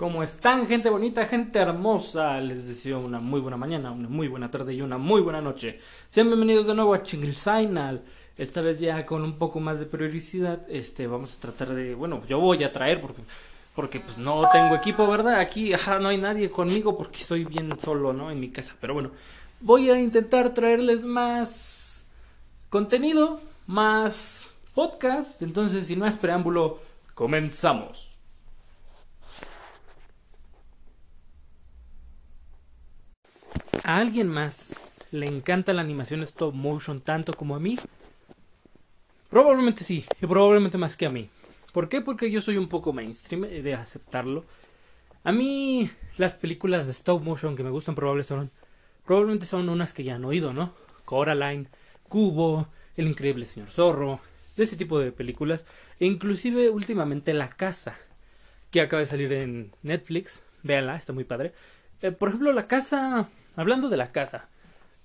¿Cómo están, gente bonita, gente hermosa? Les deseo una muy buena mañana, una muy buena tarde y una muy buena noche. Sean bienvenidos de nuevo a Signal. Esta vez ya con un poco más de periodicidad, este, vamos a tratar de, bueno, yo voy a traer porque, porque pues no tengo equipo, ¿verdad? Aquí, no hay nadie conmigo porque estoy bien solo, ¿no? En mi casa. Pero bueno, voy a intentar traerles más contenido, más podcast. Entonces, sin más preámbulo, comenzamos. ¿A alguien más le encanta la animación stop motion tanto como a mí? Probablemente sí, y probablemente más que a mí. ¿Por qué? Porque yo soy un poco mainstream de aceptarlo. A mí las películas de stop motion que me gustan probablemente son, probablemente son unas que ya han oído, ¿no? Coraline, Cubo, El Increíble Señor Zorro, de ese tipo de películas. E inclusive últimamente La Casa, que acaba de salir en Netflix. Véanla, está muy padre. Eh, por ejemplo, La Casa Hablando de la casa,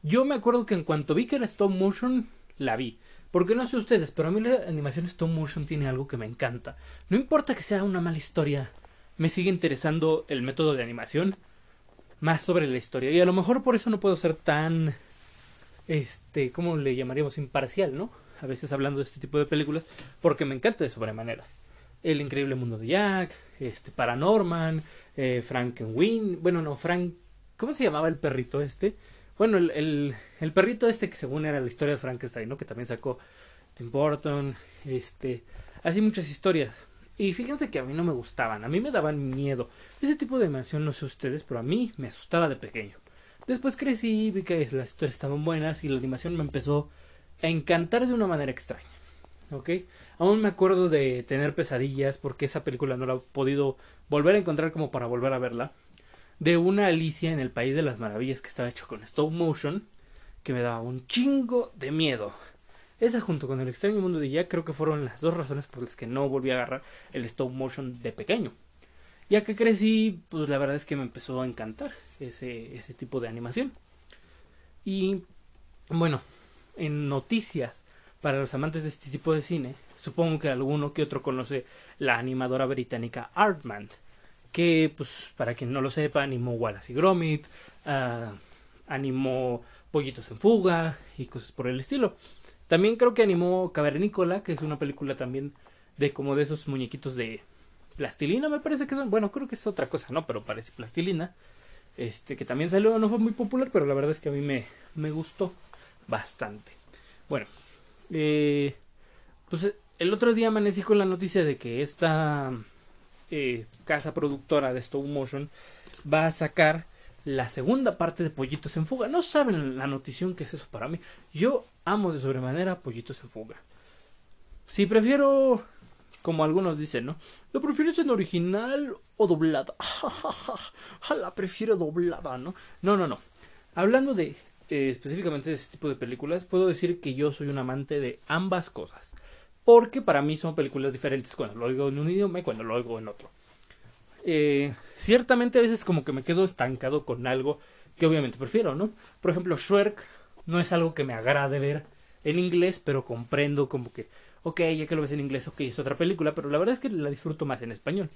yo me acuerdo que en cuanto vi que era stop motion, la vi. Porque no sé ustedes, pero a mí la animación stop motion tiene algo que me encanta. No importa que sea una mala historia, me sigue interesando el método de animación más sobre la historia. Y a lo mejor por eso no puedo ser tan, este, ¿cómo le llamaríamos? Imparcial, ¿no? A veces hablando de este tipo de películas, porque me encanta de sobremanera. El increíble mundo de Jack, este, Paranorman, eh, Frankenweenie, bueno, no, Frank ¿Cómo se llamaba el perrito este? Bueno, el, el, perrito este que según era la historia de Frankenstein, ¿no? Que también sacó Tim Burton, este, así muchas historias. Y fíjense que a mí no me gustaban, a mí me daban miedo. Ese tipo de animación, no sé ustedes, pero a mí me asustaba de pequeño. Después crecí, vi que las historias estaban buenas y la animación me empezó a encantar de una manera extraña. ¿Ok? Aún me acuerdo de tener pesadillas porque esa película no la he podido volver a encontrar como para volver a verla de una Alicia en el País de las Maravillas que estaba hecho con stop motion que me daba un chingo de miedo. Esa junto con el extraño mundo de Jack creo que fueron las dos razones por las que no volví a agarrar el stop motion de pequeño. Ya que crecí, pues la verdad es que me empezó a encantar ese, ese tipo de animación. Y bueno, en noticias para los amantes de este tipo de cine, supongo que alguno que otro conoce la animadora británica Artman que, pues, para quien no lo sepa, animó Wallace y Gromit, uh, animó Pollitos en Fuga y cosas por el estilo. También creo que animó Cavernícola, que es una película también de como de esos muñequitos de plastilina, me parece que son. Bueno, creo que es otra cosa, ¿no? Pero parece plastilina. Este, que también salió, no fue muy popular, pero la verdad es que a mí me, me gustó bastante. Bueno, eh, pues el otro día amanecí con la noticia de que esta eh, casa productora de Stop Motion va a sacar la segunda parte de Pollitos en Fuga. No saben la notición que es eso para mí. Yo amo de sobremanera Pollitos en Fuga. Si prefiero, como algunos dicen, ¿no? ¿Lo prefieres en original o doblada? la prefiero doblada, ¿no? No, no, no. Hablando de eh, específicamente de ese tipo de películas, puedo decir que yo soy un amante de ambas cosas porque para mí son películas diferentes cuando lo oigo en un idioma y cuando lo oigo en otro. Eh, ciertamente a veces como que me quedo estancado con algo que obviamente prefiero, ¿no? Por ejemplo, Shrek no es algo que me agrade ver en inglés, pero comprendo como que, ok, ya que lo ves en inglés, ok, es otra película, pero la verdad es que la disfruto más en español.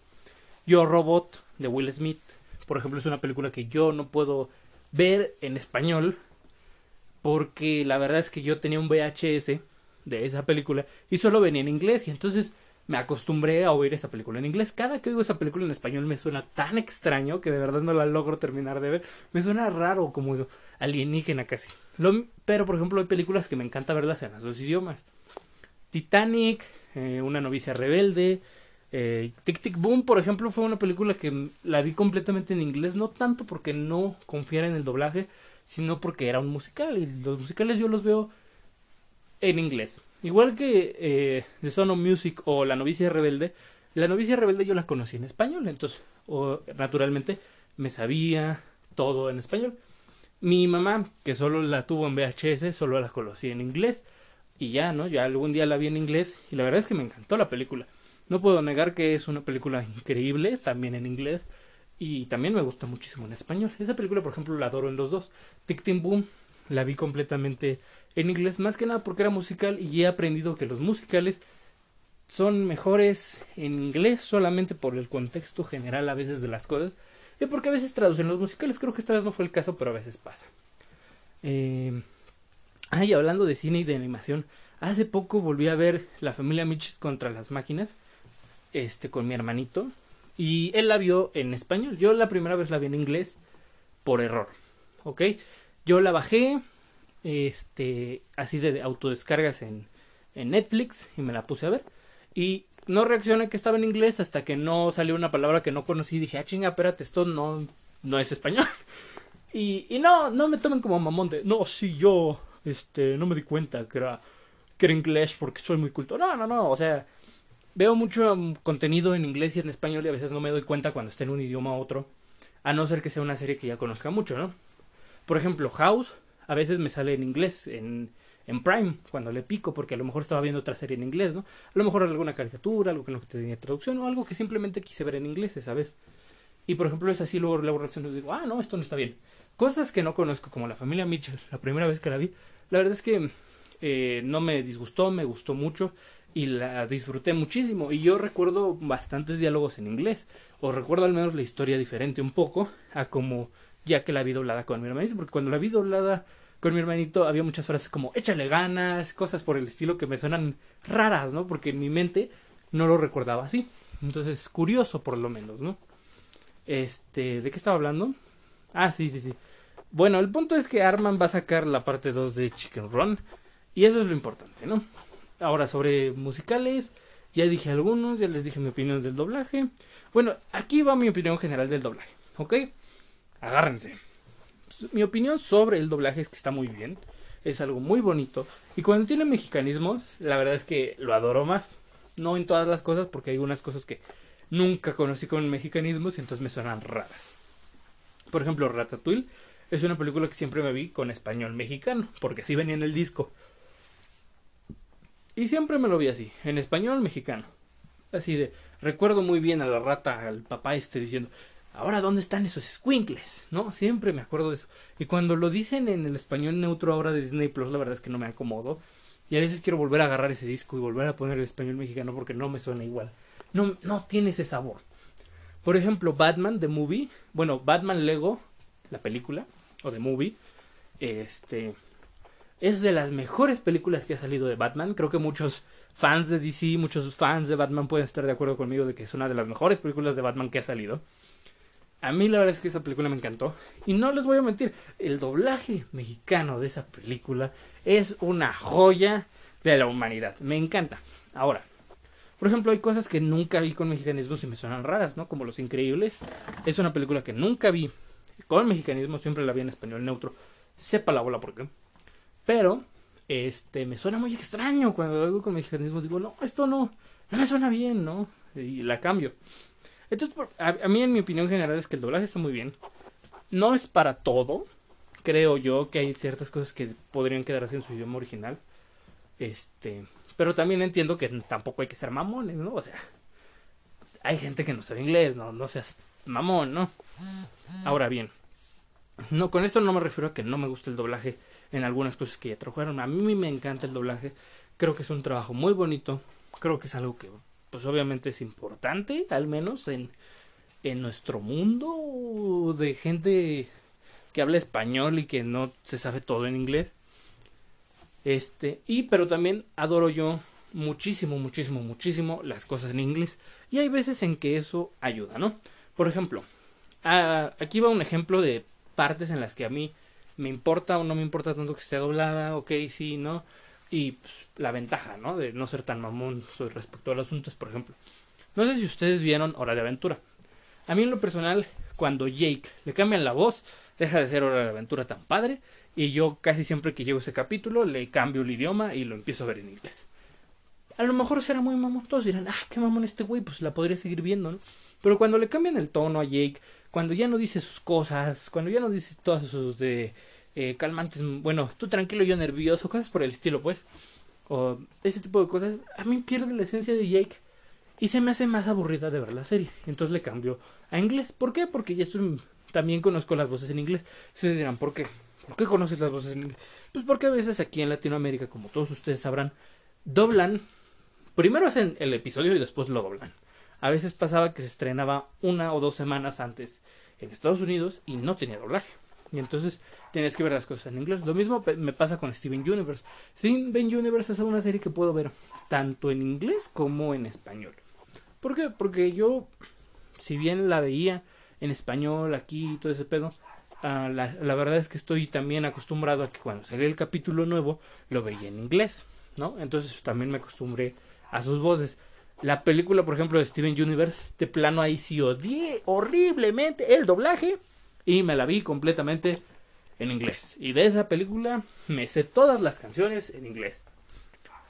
Yo Robot de Will Smith, por ejemplo, es una película que yo no puedo ver en español porque la verdad es que yo tenía un VHS de esa película y solo venía en inglés y entonces me acostumbré a oír esa película en inglés. Cada que oigo esa película en español me suena tan extraño que de verdad no la logro terminar de ver. Me suena raro, como alienígena casi. pero, por ejemplo, hay películas que me encanta verlas en los dos idiomas. Titanic, eh, Una novicia rebelde, eh, Tic Tic Boom, por ejemplo, fue una película que la vi completamente en inglés, no tanto porque no confiara en el doblaje, sino porque era un musical y los musicales yo los veo en inglés. Igual que eh, The Son of Music o La novicia rebelde, La novicia rebelde yo la conocí en español, entonces, o, naturalmente, me sabía todo en español. Mi mamá, que solo la tuvo en VHS, solo la conocí en inglés. Y ya, ¿no? Ya algún día la vi en inglés y la verdad es que me encantó la película. No puedo negar que es una película increíble, también en inglés. Y también me gusta muchísimo en español. Esa película, por ejemplo, la adoro en los dos. Tic Tic Boom, la vi completamente en inglés, más que nada porque era musical y he aprendido que los musicales son mejores en inglés solamente por el contexto general a veces de las cosas y porque a veces traducen los musicales. Creo que esta vez no fue el caso, pero a veces pasa. Eh... Ay, hablando de cine y de animación, hace poco volví a ver La familia Mitchell contra las máquinas, este, con mi hermanito, y él la vio en español. Yo la primera vez la vi en inglés por error, ¿ok? Yo la bajé, este, así de autodescargas en, en Netflix y me la puse a ver. Y no reaccioné que estaba en inglés hasta que no salió una palabra que no conocí. Dije, ah, chinga, espérate, esto no, no es español. Y, y no, no me tomen como mamón de, no, sí, yo, este, no me di cuenta que era, que era inglés porque soy muy culto. No, no, no, o sea, veo mucho um, contenido en inglés y en español y a veces no me doy cuenta cuando está en un idioma u otro. A no ser que sea una serie que ya conozca mucho, ¿no? Por ejemplo, House, a veces me sale en inglés, en, en Prime, cuando le pico, porque a lo mejor estaba viendo otra serie en inglés, ¿no? A lo mejor alguna caricatura, algo que no tenía traducción, o algo que simplemente quise ver en inglés esa vez. Y por ejemplo es así, luego le hago reacción y digo, ah, no, esto no está bien. Cosas que no conozco, como la familia Mitchell, la primera vez que la vi, la verdad es que eh, no me disgustó, me gustó mucho y la disfruté muchísimo. Y yo recuerdo bastantes diálogos en inglés, o recuerdo al menos la historia diferente un poco a como ya que la vi doblada con mi hermanito, porque cuando la vi doblada con mi hermanito había muchas frases como échale ganas, cosas por el estilo que me suenan raras, ¿no? Porque en mi mente no lo recordaba así. Entonces, curioso por lo menos, ¿no? Este, ¿de qué estaba hablando? Ah, sí, sí, sí. Bueno, el punto es que Arman va a sacar la parte 2 de Chicken Run. Y eso es lo importante, ¿no? Ahora, sobre musicales, ya dije algunos, ya les dije mi opinión del doblaje. Bueno, aquí va mi opinión general del doblaje, ¿ok? Agárrense. Mi opinión sobre el doblaje es que está muy bien. Es algo muy bonito. Y cuando tiene mexicanismos, la verdad es que lo adoro más. No en todas las cosas, porque hay unas cosas que nunca conocí con mexicanismos y entonces me suenan raras. Por ejemplo, Ratatouille es una película que siempre me vi con español mexicano, porque así venía en el disco. Y siempre me lo vi así, en español mexicano. Así de, recuerdo muy bien a la rata, al papá este diciendo, ahora dónde están esos squinkles, ¿no? Siempre me acuerdo de eso. Y cuando lo dicen en el español neutro ahora de Disney Plus, la verdad es que no me acomodo. Y a veces quiero volver a agarrar ese disco y volver a poner el español mexicano porque no me suena igual. No, no tiene ese sabor. Por ejemplo, Batman, The Movie. Bueno, Batman Lego, la película o de movie, este es de las mejores películas que ha salido de Batman. Creo que muchos fans de DC, muchos fans de Batman pueden estar de acuerdo conmigo de que es una de las mejores películas de Batman que ha salido. A mí la verdad es que esa película me encantó. Y no les voy a mentir, el doblaje mexicano de esa película es una joya de la humanidad. Me encanta. Ahora, por ejemplo, hay cosas que nunca vi con mexicanismos y me suenan raras, ¿no? Como Los Increíbles. Es una película que nunca vi con mexicanismo siempre la vi en español neutro. Sepa la bola por qué. Pero, este, me suena muy extraño cuando hago con mexicanismo. Digo, no, esto no, no me suena bien, ¿no? Y la cambio. Entonces, a, mí en mi opinión general es que el doblaje está muy bien. No es para todo. Creo yo que hay ciertas cosas que podrían quedarse en su idioma original. Este, pero también entiendo que tampoco hay que ser mamones, ¿no? O sea, hay gente que no sabe inglés, no, no seas mamón, ¿no? Ahora bien, no, con esto no me refiero a que no me guste el doblaje en algunas cosas que ya trajeron. A mí me encanta el doblaje. Creo que es un trabajo muy bonito. Creo que es algo que, pues obviamente es importante, al menos en, en nuestro mundo de gente que habla español y que no se sabe todo en inglés. Este, y pero también adoro yo muchísimo, muchísimo, muchísimo las cosas en inglés. Y hay veces en que eso ayuda, ¿no? Por ejemplo, aquí va un ejemplo de partes en las que a mí me importa o no me importa tanto que esté doblada, ok, sí, ¿no? Y pues, la ventaja, ¿no? De no ser tan mamón respecto al asunto es, por ejemplo, no sé si ustedes vieron Hora de Aventura. A mí en lo personal, cuando Jake le cambian la voz, deja de ser Hora de Aventura tan padre, y yo casi siempre que llego a ese capítulo le cambio el idioma y lo empiezo a ver en inglés. A lo mejor será muy mamón, todos dirán, ah, qué mamón este güey, pues la podría seguir viendo, ¿no? Pero cuando le cambian el tono a Jake, cuando ya no dice sus cosas, cuando ya no dice todas sus de eh, calmantes, bueno, tú tranquilo, yo nervioso, cosas por el estilo, pues, o ese tipo de cosas, a mí pierde la esencia de Jake y se me hace más aburrida de ver la serie. Entonces le cambio a inglés. ¿Por qué? Porque ya estoy, también conozco las voces en inglés. Ustedes dirán, ¿por qué? ¿Por qué conoces las voces en inglés? Pues porque a veces aquí en Latinoamérica, como todos ustedes sabrán, doblan primero hacen el episodio y después lo doblan. A veces pasaba que se estrenaba una o dos semanas antes en Estados Unidos y no tenía doblaje. Y entonces tenías que ver las cosas en inglés. Lo mismo me pasa con Steven Universe. Steven Universe es una serie que puedo ver tanto en inglés como en español. ¿Por qué? Porque yo, si bien la veía en español aquí y todo ese pedo, uh, la, la, verdad es que estoy también acostumbrado a que cuando salía el capítulo nuevo lo veía en inglés, ¿no? Entonces también me acostumbré a sus voces. La película, por ejemplo, de Steven Universe, de plano ahí sí odié horriblemente el doblaje y me la vi completamente en inglés. Y de esa película me sé todas las canciones en inglés.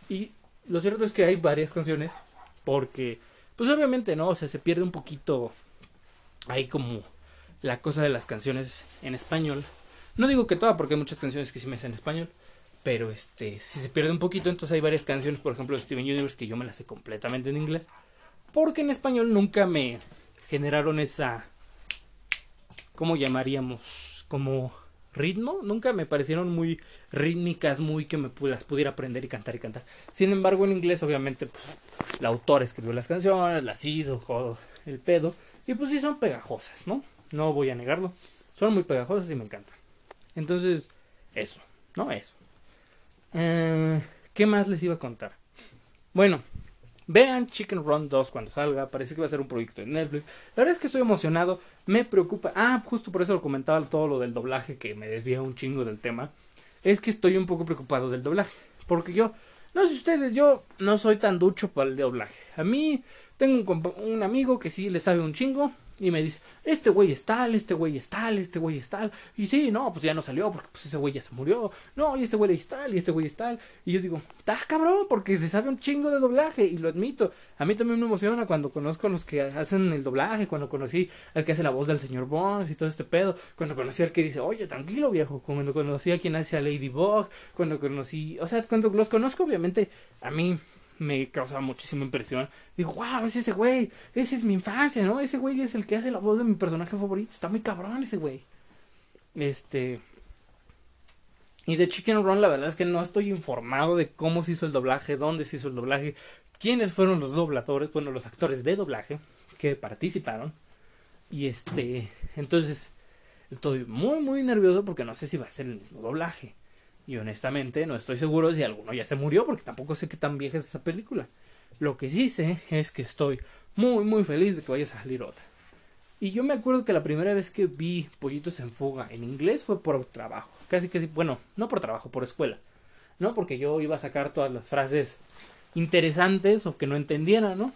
Y lo cierto es que hay varias canciones porque, pues obviamente, ¿no? O sea, se pierde un poquito ahí como la cosa de las canciones en español. No digo que toda, porque hay muchas canciones que sí me sé en español. Pero este, si se pierde un poquito, entonces hay varias canciones, por ejemplo, de Steven Universe, que yo me las sé completamente en inglés. Porque en español nunca me generaron esa. ¿Cómo llamaríamos? Como ritmo. Nunca me parecieron muy rítmicas, muy que me las pudiera aprender y cantar y cantar. Sin embargo, en inglés, obviamente, pues, el autor escribió las canciones, las hizo, jodo, el pedo. Y pues sí son pegajosas, ¿no? No voy a negarlo. Son muy pegajosas y me encantan. Entonces, eso, ¿no? Eso. Eh, ¿Qué más les iba a contar? Bueno, vean Chicken Run 2 cuando salga. Parece que va a ser un proyecto de Netflix. La verdad es que estoy emocionado. Me preocupa. Ah, justo por eso lo comentaba todo lo del doblaje que me desvía un chingo del tema. Es que estoy un poco preocupado del doblaje. Porque yo, no sé ustedes, yo no soy tan ducho para el doblaje. A mí tengo un, un amigo que sí le sabe un chingo y me dice, este güey es tal, este güey es tal, este güey es tal. Y sí, no, pues ya no salió porque pues ese güey ya se murió. No, y este güey es tal, y este güey es tal. Y yo digo, está cabrón, porque se sabe un chingo de doblaje. Y lo admito. A mí también me emociona cuando conozco a los que hacen el doblaje, cuando conocí al que hace la voz del señor Bones y todo este pedo. Cuando conocí al que dice, oye, tranquilo viejo. Cuando conocí a quien hace a Ladybug. Cuando conocí, o sea, cuando los conozco, obviamente, a mí me causa muchísima impresión. Digo, wow, es ese güey, esa es mi infancia, ¿no? Ese güey es el que hace la voz de mi personaje favorito. Está muy cabrón ese güey. Este. Y de Chicken Run, la verdad es que no estoy informado de cómo se hizo el doblaje, dónde se hizo el doblaje, quiénes fueron los dobladores, bueno, los actores de doblaje que participaron. Y este. Entonces, estoy muy, muy nervioso porque no sé si va a ser el doblaje. Y honestamente no estoy seguro si alguno ya se murió porque tampoco sé qué tan vieja es esa película. Lo que sí sé es que estoy muy muy feliz de que vaya a salir otra. Y yo me acuerdo que la primera vez que vi Pollitos en Fuga en inglés fue por trabajo. Casi que bueno, no por trabajo, por escuela. ¿No? Porque yo iba a sacar todas las frases interesantes o que no entendiera, ¿no?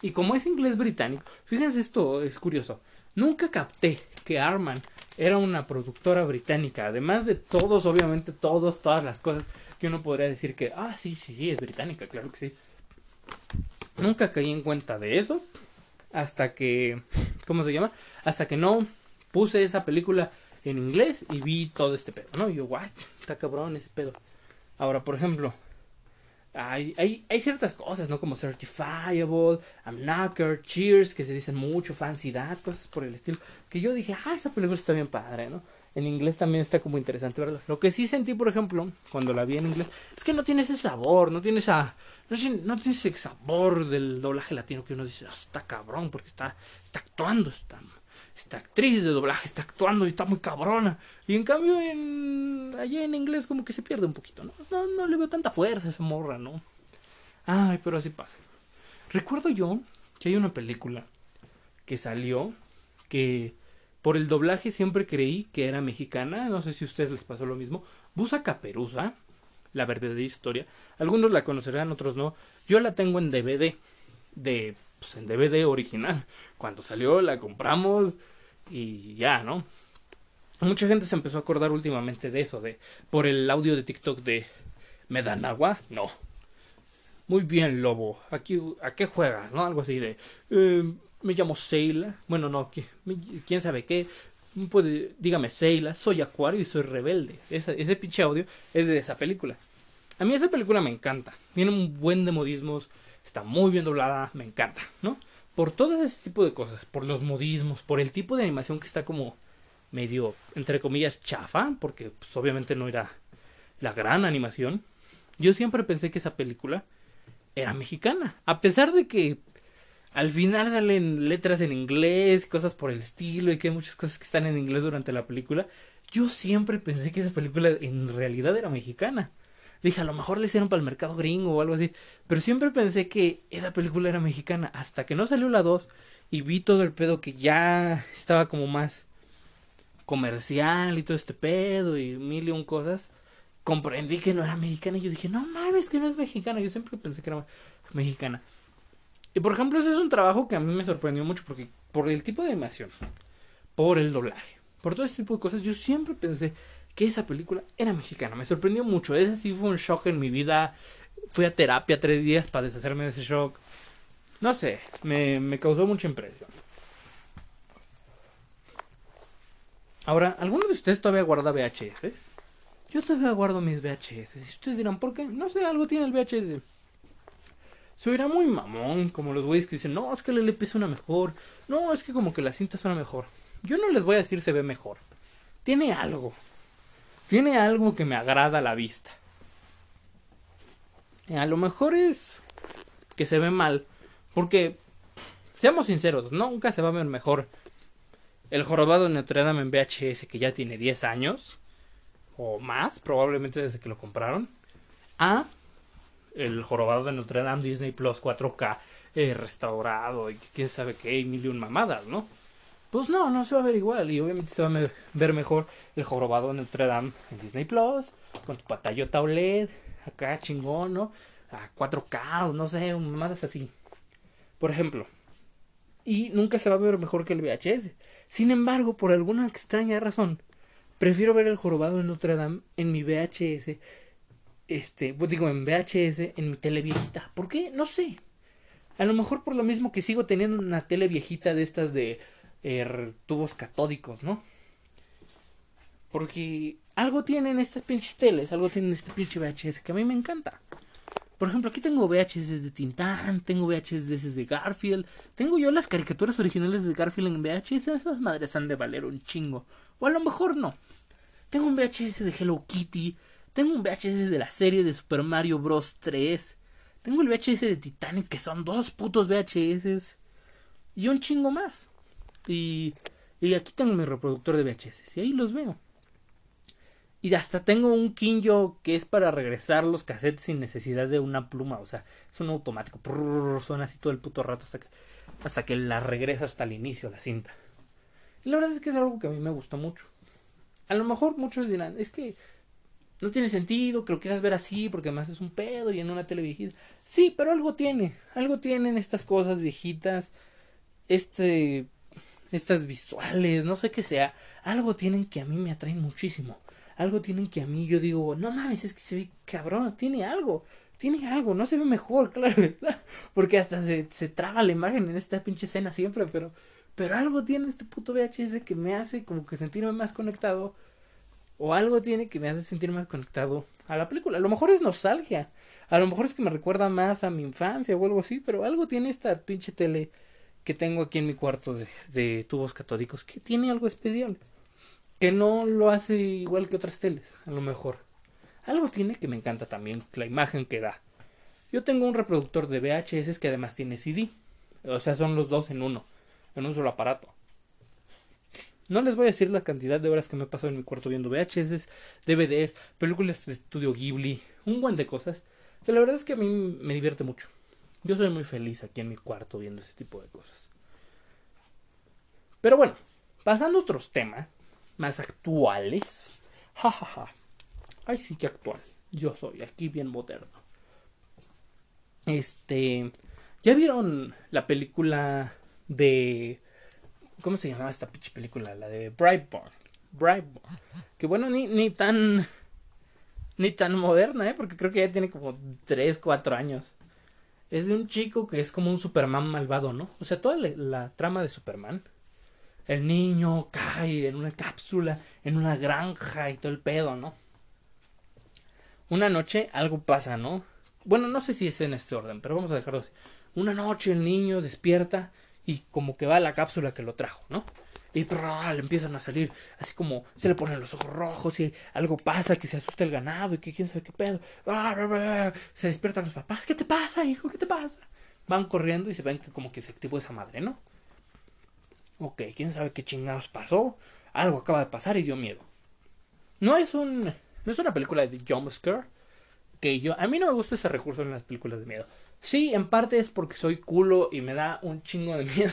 Y como es inglés británico, fíjense esto, es curioso. Nunca capté que Arman era una productora británica. Además de todos, obviamente, todos, todas las cosas que uno podría decir que, ah, sí, sí, sí, es británica, claro que sí. Nunca caí en cuenta de eso hasta que, ¿cómo se llama? Hasta que no puse esa película en inglés y vi todo este pedo, ¿no? Y yo, guay, está cabrón ese pedo. Ahora, por ejemplo, hay, hay, hay ciertas cosas, ¿no? Como Certifiable, I'm Knocker, Cheers, que se dicen mucho, Fancy That, cosas por el estilo. Que yo dije, ah, esta película está bien padre, ¿no? En inglés también está como interesante, ¿verdad? Lo que sí sentí, por ejemplo, cuando la vi en inglés, es que no tiene ese sabor, no tiene esa. No, no tiene ese sabor del doblaje latino que uno dice, ah, está cabrón, porque está, está actuando, está esta actriz de doblaje está actuando y está muy cabrona. Y en cambio, en, allí en inglés como que se pierde un poquito, ¿no? No, no le veo tanta fuerza a esa morra, ¿no? Ay, pero así pasa. Recuerdo yo que hay una película que salió que por el doblaje siempre creí que era mexicana. No sé si a ustedes les pasó lo mismo. Busa Caperuza, la verdadera historia. Algunos la conocerán, otros no. Yo la tengo en DVD de pues, en DVD original. Cuando salió la compramos y ya, ¿no? Mucha gente se empezó a acordar últimamente de eso, de por el audio de TikTok de ¿Me dan agua? No. Muy bien, lobo. Aquí, ¿A qué juegas? ¿No? Algo así de eh, me llamo Seila. Bueno, no, quién sabe qué. Puede, dígame Seila, soy Acuario y soy rebelde. Ese, ese pinche audio es de esa película. A mí esa película me encanta. Tiene un buen de modismos está muy bien doblada, me encanta, ¿no? Por todo ese tipo de cosas, por los modismos, por el tipo de animación que está como medio, entre comillas, chafa, porque pues, obviamente no era la gran animación. Yo siempre pensé que esa película era mexicana. A pesar de que al final salen letras en inglés, cosas por el estilo, y que hay muchas cosas que están en inglés durante la película, yo siempre pensé que esa película en realidad era mexicana. Dije, a lo mejor le hicieron para el mercado gringo o algo así. Pero siempre pensé que esa película era mexicana. Hasta que no salió la 2 y vi todo el pedo que ya estaba como más comercial y todo este pedo y mil y un cosas. Comprendí que no era mexicana y yo dije, no mames, que no es mexicana. Yo siempre pensé que era mexicana. Y por ejemplo, ese es un trabajo que a mí me sorprendió mucho porque por el tipo de animación, por el doblaje, por todo este tipo de cosas, yo siempre pensé que esa película era mexicana. Me sorprendió mucho. Ese sí fue un shock en mi vida. Fui a terapia tres días para deshacerme de ese shock. No sé, me, me causó mucha impresión. Ahora, ¿alguno de ustedes todavía guarda VHS? Yo todavía guardo mis VHS. Y ustedes dirán, ¿por qué? No sé, algo tiene el VHS. Se oirá muy mamón, como los güeyes que dicen, no, es que el LP suena mejor. No, es que como que la cinta suena mejor. Yo no les voy a decir se ve mejor. Tiene algo. Tiene algo que me agrada a la vista. A lo mejor es que se ve mal. Porque, seamos sinceros, nunca se va a ver mejor el jorobado de Notre Dame en VHS que ya tiene 10 años. O más, probablemente desde que lo compraron. A el jorobado de Notre Dame Disney Plus 4K eh, restaurado y quién sabe qué, mil y un mamadas, ¿no? Pues no, no se va a ver igual. Y obviamente se va a ver mejor el jorobado en Notre Dame en Disney Plus, con tu pantalla OLED, acá chingón, ¿no? A 4K, no sé, mamadas así. Por ejemplo. Y nunca se va a ver mejor que el VHS. Sin embargo, por alguna extraña razón, prefiero ver el jorobado en Notre Dame en mi VHS. Este, pues digo, en VHS, en mi tele viejita. ¿Por qué? No sé. A lo mejor por lo mismo que sigo teniendo una tele viejita de estas de Er, tubos catódicos, ¿no? Porque algo tienen estas pinches teles, algo tienen este pinche VHS que a mí me encanta. Por ejemplo, aquí tengo VHS de Tintán, tengo VHS de Garfield, tengo yo las caricaturas originales de Garfield en VHS, esas madres han de valer un chingo. O a lo mejor no. Tengo un VHS de Hello Kitty, tengo un VHS de la serie de Super Mario Bros. 3, tengo el VHS de Titanic que son dos putos VHS y un chingo más. Y, y aquí tengo mi reproductor de VHS. Y ahí los veo. Y hasta tengo un Kinjo que es para regresar los cassettes sin necesidad de una pluma. O sea, es un automático. suena así todo el puto rato hasta que, hasta que la regresa hasta el inicio la cinta. Y la verdad es que es algo que a mí me gusta mucho. A lo mejor muchos dirán, es que no tiene sentido que lo quieras ver así porque además es un pedo y en una tele viejita. Sí, pero algo tiene. Algo tienen estas cosas viejitas. Este estas visuales, no sé qué sea, algo tienen que a mí me atraen muchísimo. Algo tienen que a mí yo digo, no mames, es que se ve cabrón, tiene algo, tiene algo, no se ve mejor, claro, porque hasta se, se traba la imagen en esta pinche escena siempre, pero, pero algo tiene este puto VHS que me hace como que sentirme más conectado, o algo tiene que me hace sentir más conectado a la película. A lo mejor es nostalgia, a lo mejor es que me recuerda más a mi infancia o algo así, pero algo tiene esta pinche tele que tengo aquí en mi cuarto de, tubos catódicos que tiene algo especial. Que no lo hace igual que otras teles, a lo mejor. Algo tiene que me encanta también, la imagen que da. Yo tengo un reproductor de VHS que además tiene CD. O sea, son los dos en uno, en un solo aparato. No les voy a decir la cantidad de horas que me he pasado en mi cuarto viendo VHS, DVDs, películas de estudio Ghibli, un buen de cosas. Que la verdad es que a mí me divierte mucho. Yo soy muy feliz aquí en mi cuarto viendo ese tipo de cosas. Pero bueno, pasando a otros temas más actuales. Jajaja. Ay, sí que actual. Yo soy aquí bien moderno. Este. ¿Ya vieron la película de. ¿Cómo se llamaba esta pinche película? La de Brightburn. Brightburn. Que bueno, ni, ni tan. Ni tan moderna, ¿eh? Porque creo que ya tiene como 3, 4 años es de un chico que es como un Superman malvado, ¿no? O sea, toda la, trama de Superman. El niño cae en una cápsula, en una granja y todo el pedo, ¿no? Una noche algo pasa, ¿no? Bueno, no sé si es en este orden, pero vamos a dejarlo así. Una noche el niño despierta y como que va a la cápsula que lo trajo, ¿no? Y le empiezan a salir así como se le ponen los ojos rojos y algo pasa, que se asusta el ganado y que quién sabe qué pedo. Se despiertan los papás, ¿qué te pasa, hijo? ¿Qué te pasa? Van corriendo y se ven que como que se activó esa madre, ¿no? Ok, quién sabe qué chingados pasó. Algo acaba de pasar y dio miedo. No es un. No es una película de jumpscare. Que yo. A mí no me gusta ese recurso en las películas de miedo. Sí, en parte es porque soy culo y me da un chingo de miedo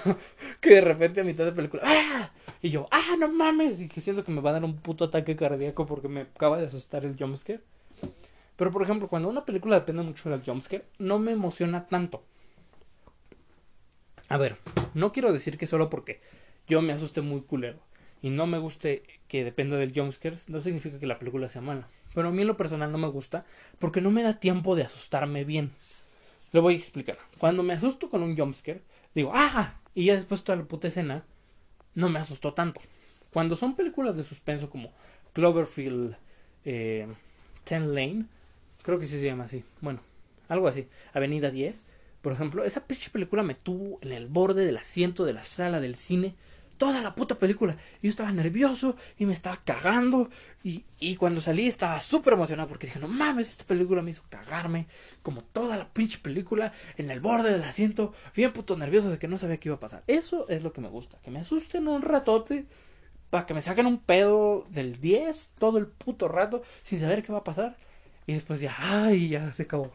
que de repente a mitad de película ¡ah! y yo ¡ah, no mames! y que siento que me va a dar un puto ataque cardíaco porque me acaba de asustar el jumpscare. Pero por ejemplo, cuando una película depende mucho del jumpscare, no me emociona tanto. A ver, no quiero decir que solo porque yo me asuste muy culero y no me guste que dependa del jumpscare, no significa que la película sea mala. Pero a mí en lo personal no me gusta porque no me da tiempo de asustarme bien. Lo voy a explicar. Cuando me asusto con un jumpscare, digo, ¡ah! Y ya después toda la puta escena no me asustó tanto. Cuando son películas de suspenso como Cloverfield eh, Ten Lane, creo que sí se llama así. Bueno, algo así. Avenida 10. Por ejemplo, esa pinche película me tuvo en el borde del asiento de la sala del cine toda la puta película. Y yo estaba nervioso y me estaba cagando. Y, y cuando salí estaba súper emocionado porque dije, no mames, esta película me hizo cagarme. Como toda la pinche película en el borde del asiento, bien puto nervioso de que no sabía qué iba a pasar. Eso es lo que me gusta, que me asusten un ratote. Para que me saquen un pedo del 10 todo el puto rato sin saber qué va a pasar. Y después ya, ay, ya se acabó.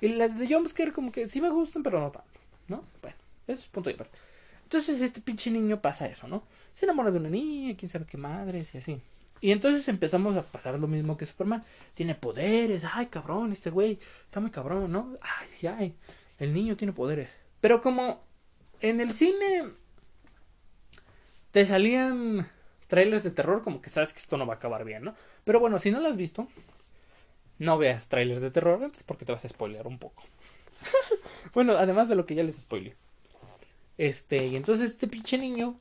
Y las de jumpscare como que sí me gustan, pero no tanto. ¿No? Bueno, eso es punto de parte. Entonces este pinche niño pasa eso, ¿no? Se enamora de una niña, quién sabe qué madres y así. Y entonces empezamos a pasar lo mismo que Superman. Tiene poderes, ay cabrón, este güey está muy cabrón, ¿no? Ay, ay, el niño tiene poderes. Pero como en el cine te salían trailers de terror, como que sabes que esto no va a acabar bien, ¿no? Pero bueno, si no lo has visto, no veas trailers de terror antes porque te vas a spoilear un poco. bueno, además de lo que ya les spoileé. Este, y entonces este pinche niño,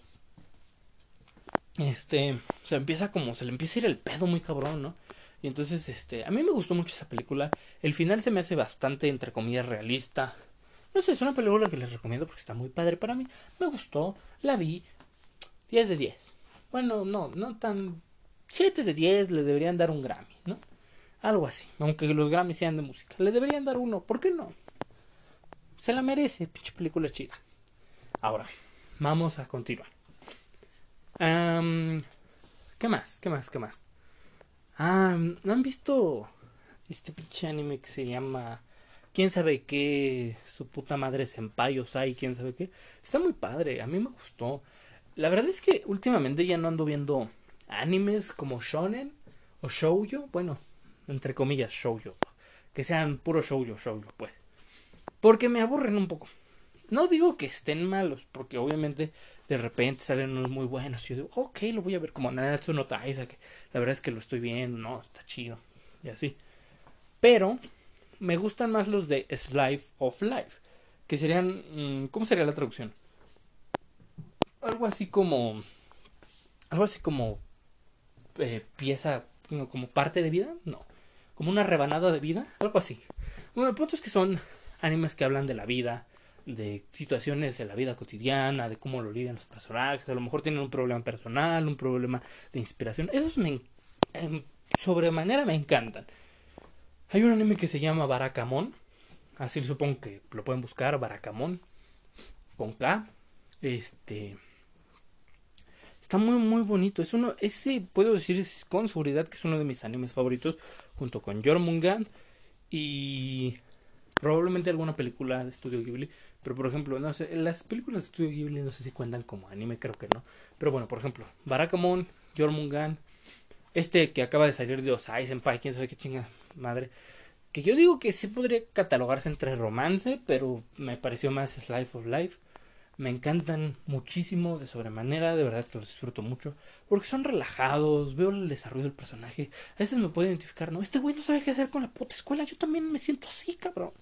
este, se empieza como, se le empieza a ir el pedo muy cabrón, ¿no? Y entonces, este, a mí me gustó mucho esa película. El final se me hace bastante, entre comillas, realista. No sé, es una película que les recomiendo porque está muy padre para mí. Me gustó, la vi. 10 de 10. Bueno, no, no tan... 7 de 10 le deberían dar un Grammy, ¿no? Algo así. Aunque los Grammys sean de música. Le deberían dar uno. ¿Por qué no? Se la merece, pinche película chida. Ahora, vamos a continuar. ¿Qué más? ¿Qué más? ¿Qué más? Ah, ¿no han visto este pinche anime que se llama quién sabe qué? Su puta madre Senpai Osai, quién sabe qué. Está muy padre, a mí me gustó. La verdad es que últimamente ya no ando viendo animes como shonen o shoujo, bueno, entre comillas shoujo, que sean puro shoujo, shoujo, pues. Porque me aburren un poco. No digo que estén malos, porque obviamente de repente salen unos muy buenos. Y yo digo, ok, lo voy a ver como Natsu no Taisa, que la verdad es que lo estoy viendo, no, está chido. Y así. Pero me gustan más los de Slice of Life, que serían, mm, ¿cómo sería la traducción? Algo así como, algo así como eh, pieza, como parte de vida, no, como una rebanada de vida, algo así. Bueno, el punto es que son animes que hablan de la vida, de situaciones de la vida cotidiana, de cómo lo lidian los personajes, a lo mejor tienen un problema personal, un problema de inspiración. Esos me sobremanera me encantan. Hay un anime que se llama Barakamon, así supongo que lo pueden buscar, Barakamon, con K. Este está muy muy bonito, es uno ese puedo decir con seguridad que es uno de mis animes favoritos junto con Jormungand y probablemente alguna película de Studio Ghibli, pero por ejemplo, no sé, las películas de Studio Ghibli no sé si cuentan como anime, creo que no. Pero bueno, por ejemplo, Barakamon, Jormungan, este que acaba de salir de Osai Senpai, quién sabe qué chinga madre. Que yo digo que sí podría catalogarse entre romance, pero me pareció más Life of Life. Me encantan muchísimo de sobremanera, de verdad que los disfruto mucho, porque son relajados, veo el desarrollo del personaje. A veces me puedo identificar, no, este güey no sabe qué hacer con la puta escuela, yo también me siento así, cabrón.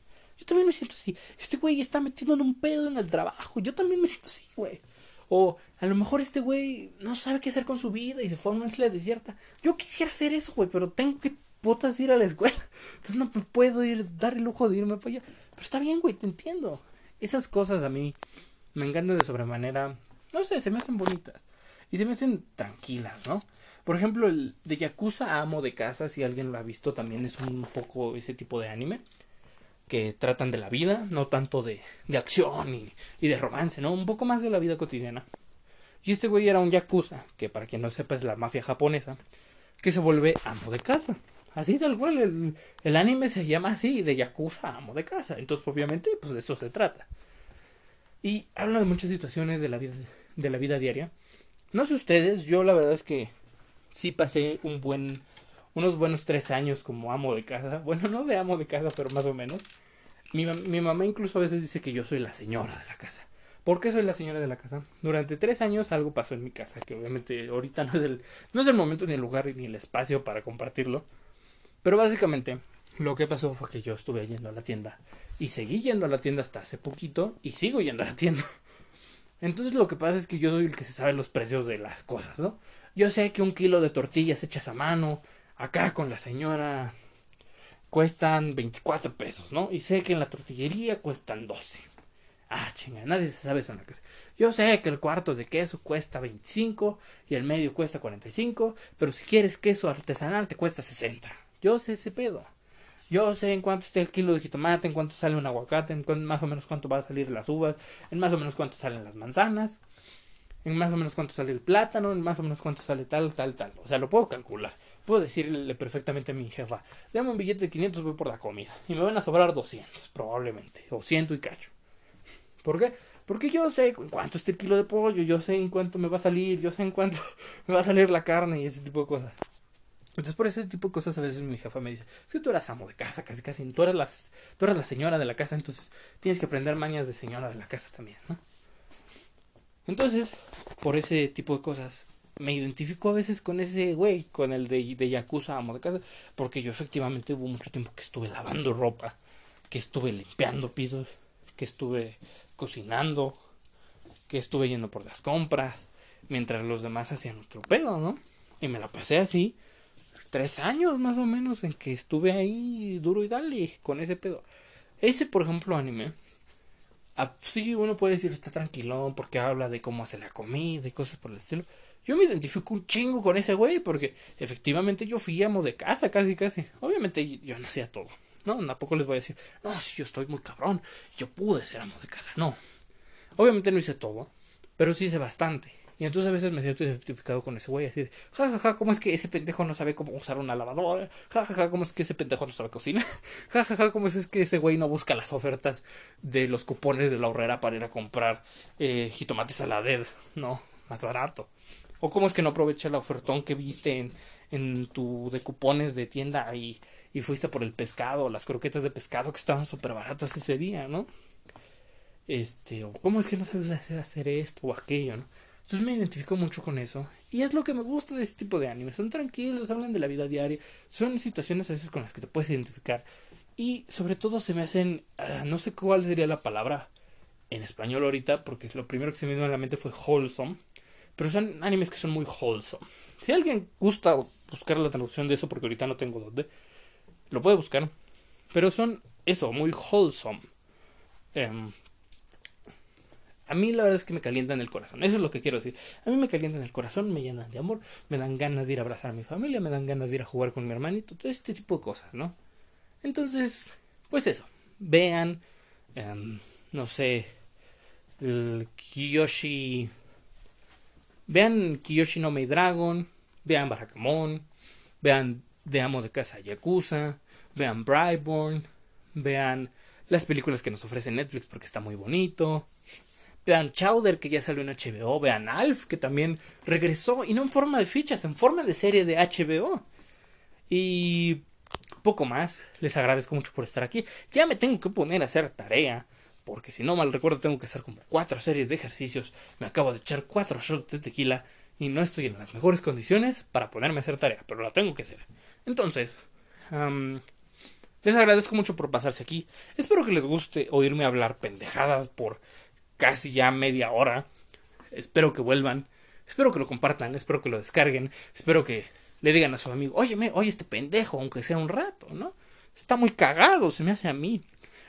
Yo también me siento así. Este güey está metiendo en un pedo en el trabajo. Yo también me siento así, güey. O a lo mejor este güey no sabe qué hacer con su vida y se fue a una isla desierta. Yo quisiera hacer eso, güey, pero tengo que botas ir a la escuela. Entonces no puedo ir, dar el lujo de irme para allá. Pero está bien, güey, te entiendo. Esas cosas a mí me encantan de sobremanera. No sé, se me hacen bonitas. y se me hacen tranquilas, ¿no? Por ejemplo, el de Yakuza Amo de Casa, si alguien lo ha visto, también es un poco ese tipo de anime que tratan de la vida, no tanto de, de acción y, y, de romance, ¿no? Un poco más de la vida cotidiana. Y este güey era un yakuza, que para quien no sepa es la mafia japonesa, que se vuelve amo de casa. Así tal cual, el, el anime se llama así, de yakuza amo de casa. Entonces, obviamente, pues de eso se trata. Y habla de muchas situaciones de la vida, de la vida diaria. No sé ustedes, yo la verdad es que sí pasé un buen unos buenos tres años como amo de casa. Bueno, no de amo de casa, pero más o menos. Mi, mi mamá incluso a veces dice que yo soy la señora de la casa. ¿Por qué soy la señora de la casa? Durante tres años algo pasó en mi casa, que obviamente ahorita no es el, no es el momento ni el lugar ni el espacio para compartirlo. Pero básicamente lo que pasó fue que yo estuve yendo a la tienda y seguí yendo a la tienda hasta hace poquito y sigo yendo a la tienda. Entonces lo que pasa es que yo soy el que se sabe los precios de las cosas, ¿no? Yo sé que un kilo de tortillas hechas a mano, acá con la señora, cuestan 24 pesos, ¿no? Y sé que en la tortillería cuestan 12. Ah, chinga, nadie se sabe eso en la casa. Yo sé que el cuarto de queso cuesta 25 y el medio cuesta 45, pero si quieres queso artesanal te cuesta 60. Yo sé ese pedo. Yo sé en cuánto está el kilo de jitomate, en cuánto sale un aguacate, en más o menos cuánto va a salir las uvas, en más o menos cuánto salen las manzanas en más o menos cuánto sale el plátano, en más o menos cuánto sale tal, tal, tal. O sea, lo puedo calcular. Puedo decirle perfectamente a mi jefa, dame un billete de 500, voy por la comida. Y me van a sobrar 200, probablemente. O 100 y cacho. ¿Por qué? Porque yo sé en cuánto está el kilo de pollo, yo sé en cuánto me va a salir, yo sé en cuánto me va a salir la carne y ese tipo de cosas. Entonces por ese tipo de cosas a veces mi jefa me dice, es que tú eras amo de casa, casi casi, tú eres, la, tú eres la señora de la casa, entonces tienes que aprender mañas de señora de la casa también, ¿no? Entonces, por ese tipo de cosas, me identifico a veces con ese güey, con el de, de Yakuza amo de casa, porque yo efectivamente hubo mucho tiempo que estuve lavando ropa, que estuve limpiando pisos, que estuve cocinando, que estuve yendo por las compras, mientras los demás hacían otro pedo, ¿no? Y me la pasé así, tres años más o menos, en que estuve ahí duro y dale con ese pedo. Ese, por ejemplo, anime, Ah, sí, uno puede decir está tranquilón porque habla de cómo hace la comida y cosas por el estilo. Yo me identifico un chingo con ese güey porque efectivamente yo fui amo de casa casi casi. Obviamente yo no hacía todo. No, tampoco les voy a decir, no, si yo estoy muy cabrón, yo pude ser amo de casa. No. Obviamente no hice todo, pero sí hice bastante. Y entonces a veces me siento identificado con ese güey, así de, jajaja, ja, ja, ¿cómo es que ese pendejo no sabe cómo usar una lavadora? Jajaja, ja, ¿cómo es que ese pendejo no sabe cocinar? Jajaja, ja, ¿cómo es que ese güey no busca las ofertas de los cupones de la horrera para ir a comprar eh, jitomates a la dead? No, más barato. O cómo es que no aprovecha el ofertón que viste en, en tu de cupones de tienda y, y fuiste por el pescado, las croquetas de pescado que estaban súper baratas ese día, ¿no? Este, o cómo es que no sabes hacer, hacer esto o aquello, ¿no? Entonces me identifico mucho con eso. Y es lo que me gusta de este tipo de animes. Son tranquilos, hablan de la vida diaria. Son situaciones a veces con las que te puedes identificar. Y sobre todo se me hacen... Uh, no sé cuál sería la palabra en español ahorita. Porque lo primero que se me vino a la mente fue wholesome. Pero son animes que son muy wholesome. Si alguien gusta buscar la traducción de eso, porque ahorita no tengo dónde, lo puede buscar. Pero son eso, muy wholesome. Um, a mí la verdad es que me calientan el corazón. Eso es lo que quiero decir. A mí me calientan el corazón, me llenan de amor, me dan ganas de ir a abrazar a mi familia, me dan ganas de ir a jugar con mi hermanito, todo este tipo de cosas, ¿no? Entonces, pues eso. Vean, um, no sé, el Kiyoshi. Vean Kiyoshi no Me Dragon, vean Barakamon, vean De Amo de Casa Yakuza, vean Brightborn, vean las películas que nos ofrece Netflix porque está muy bonito. Vean Chowder, que ya salió en HBO. Vean Alf, que también regresó. Y no en forma de fichas, en forma de serie de HBO. Y poco más. Les agradezco mucho por estar aquí. Ya me tengo que poner a hacer tarea. Porque si no mal recuerdo, tengo que hacer como cuatro series de ejercicios. Me acabo de echar cuatro shots de tequila. Y no estoy en las mejores condiciones para ponerme a hacer tarea. Pero la tengo que hacer. Entonces, les agradezco mucho por pasarse aquí. Espero que les guste oírme hablar pendejadas por casi ya media hora. Espero que vuelvan. Espero que lo compartan. Espero que lo descarguen. Espero que le digan a su amigo, óyeme, oye este pendejo, aunque sea un rato, ¿no? Está muy cagado, se me hace a mí.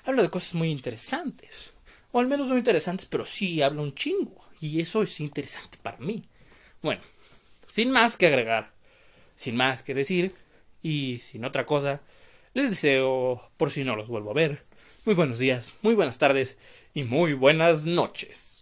Habla de cosas muy interesantes. O al menos no interesantes, pero sí habla un chingo. Y eso es interesante para mí. Bueno, sin más que agregar, sin más que decir, y sin otra cosa, les deseo, por si no los vuelvo a ver, muy buenos días, muy buenas tardes y muy buenas noches.